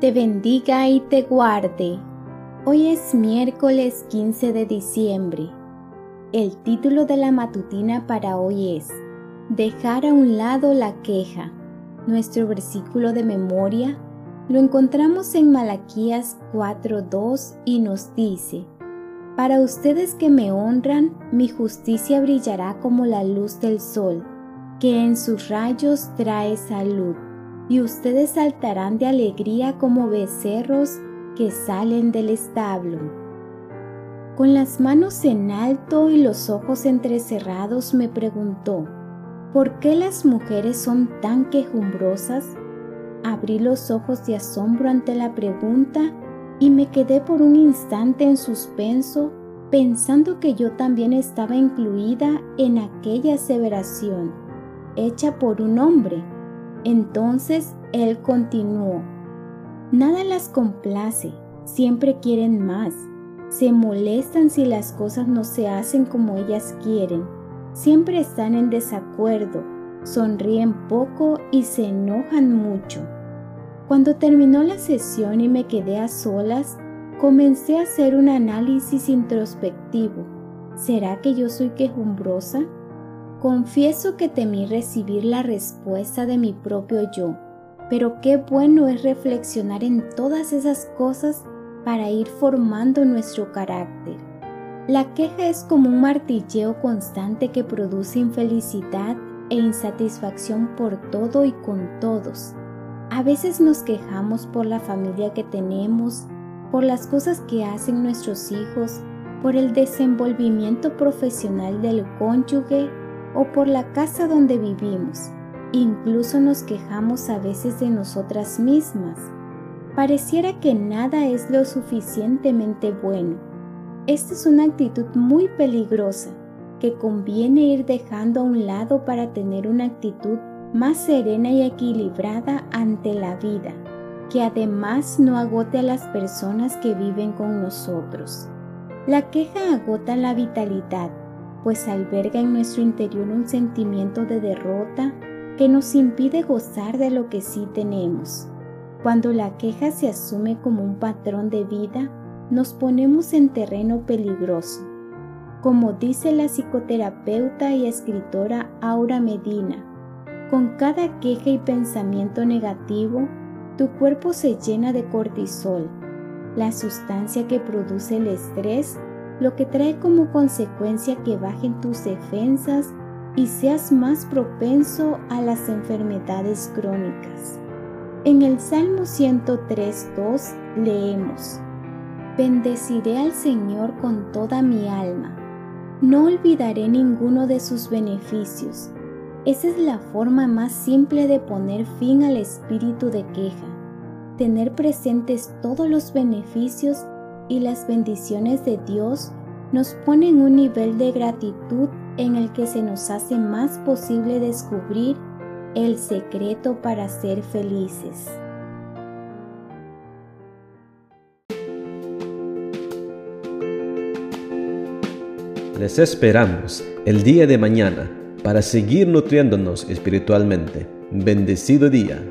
te bendiga y te guarde. Hoy es miércoles 15 de diciembre. El título de la matutina para hoy es Dejar a un lado la queja. Nuestro versículo de memoria lo encontramos en Malaquías 4:2 y nos dice: Para ustedes que me honran, mi justicia brillará como la luz del sol, que en sus rayos trae salud y ustedes saltarán de alegría como becerros que salen del establo. Con las manos en alto y los ojos entrecerrados me preguntó, ¿por qué las mujeres son tan quejumbrosas? Abrí los ojos de asombro ante la pregunta y me quedé por un instante en suspenso pensando que yo también estaba incluida en aquella aseveración, hecha por un hombre entonces él continuó, Nada las complace, siempre quieren más, se molestan si las cosas no se hacen como ellas quieren, siempre están en desacuerdo, sonríen poco y se enojan mucho. Cuando terminó la sesión y me quedé a solas, comencé a hacer un análisis introspectivo. ¿Será que yo soy quejumbrosa? Confieso que temí recibir la respuesta de mi propio yo, pero qué bueno es reflexionar en todas esas cosas para ir formando nuestro carácter. La queja es como un martilleo constante que produce infelicidad e insatisfacción por todo y con todos. A veces nos quejamos por la familia que tenemos, por las cosas que hacen nuestros hijos, por el desenvolvimiento profesional del cónyuge o por la casa donde vivimos. Incluso nos quejamos a veces de nosotras mismas. Pareciera que nada es lo suficientemente bueno. Esta es una actitud muy peligrosa que conviene ir dejando a un lado para tener una actitud más serena y equilibrada ante la vida, que además no agote a las personas que viven con nosotros. La queja agota la vitalidad pues alberga en nuestro interior un sentimiento de derrota que nos impide gozar de lo que sí tenemos. Cuando la queja se asume como un patrón de vida, nos ponemos en terreno peligroso. Como dice la psicoterapeuta y escritora Aura Medina, con cada queja y pensamiento negativo, tu cuerpo se llena de cortisol, la sustancia que produce el estrés lo que trae como consecuencia que bajen tus defensas y seas más propenso a las enfermedades crónicas. En el Salmo 103.2 leemos, Bendeciré al Señor con toda mi alma, no olvidaré ninguno de sus beneficios. Esa es la forma más simple de poner fin al espíritu de queja, tener presentes todos los beneficios y las bendiciones de Dios nos ponen un nivel de gratitud en el que se nos hace más posible descubrir el secreto para ser felices. Les esperamos el día de mañana para seguir nutriéndonos espiritualmente. Bendecido día.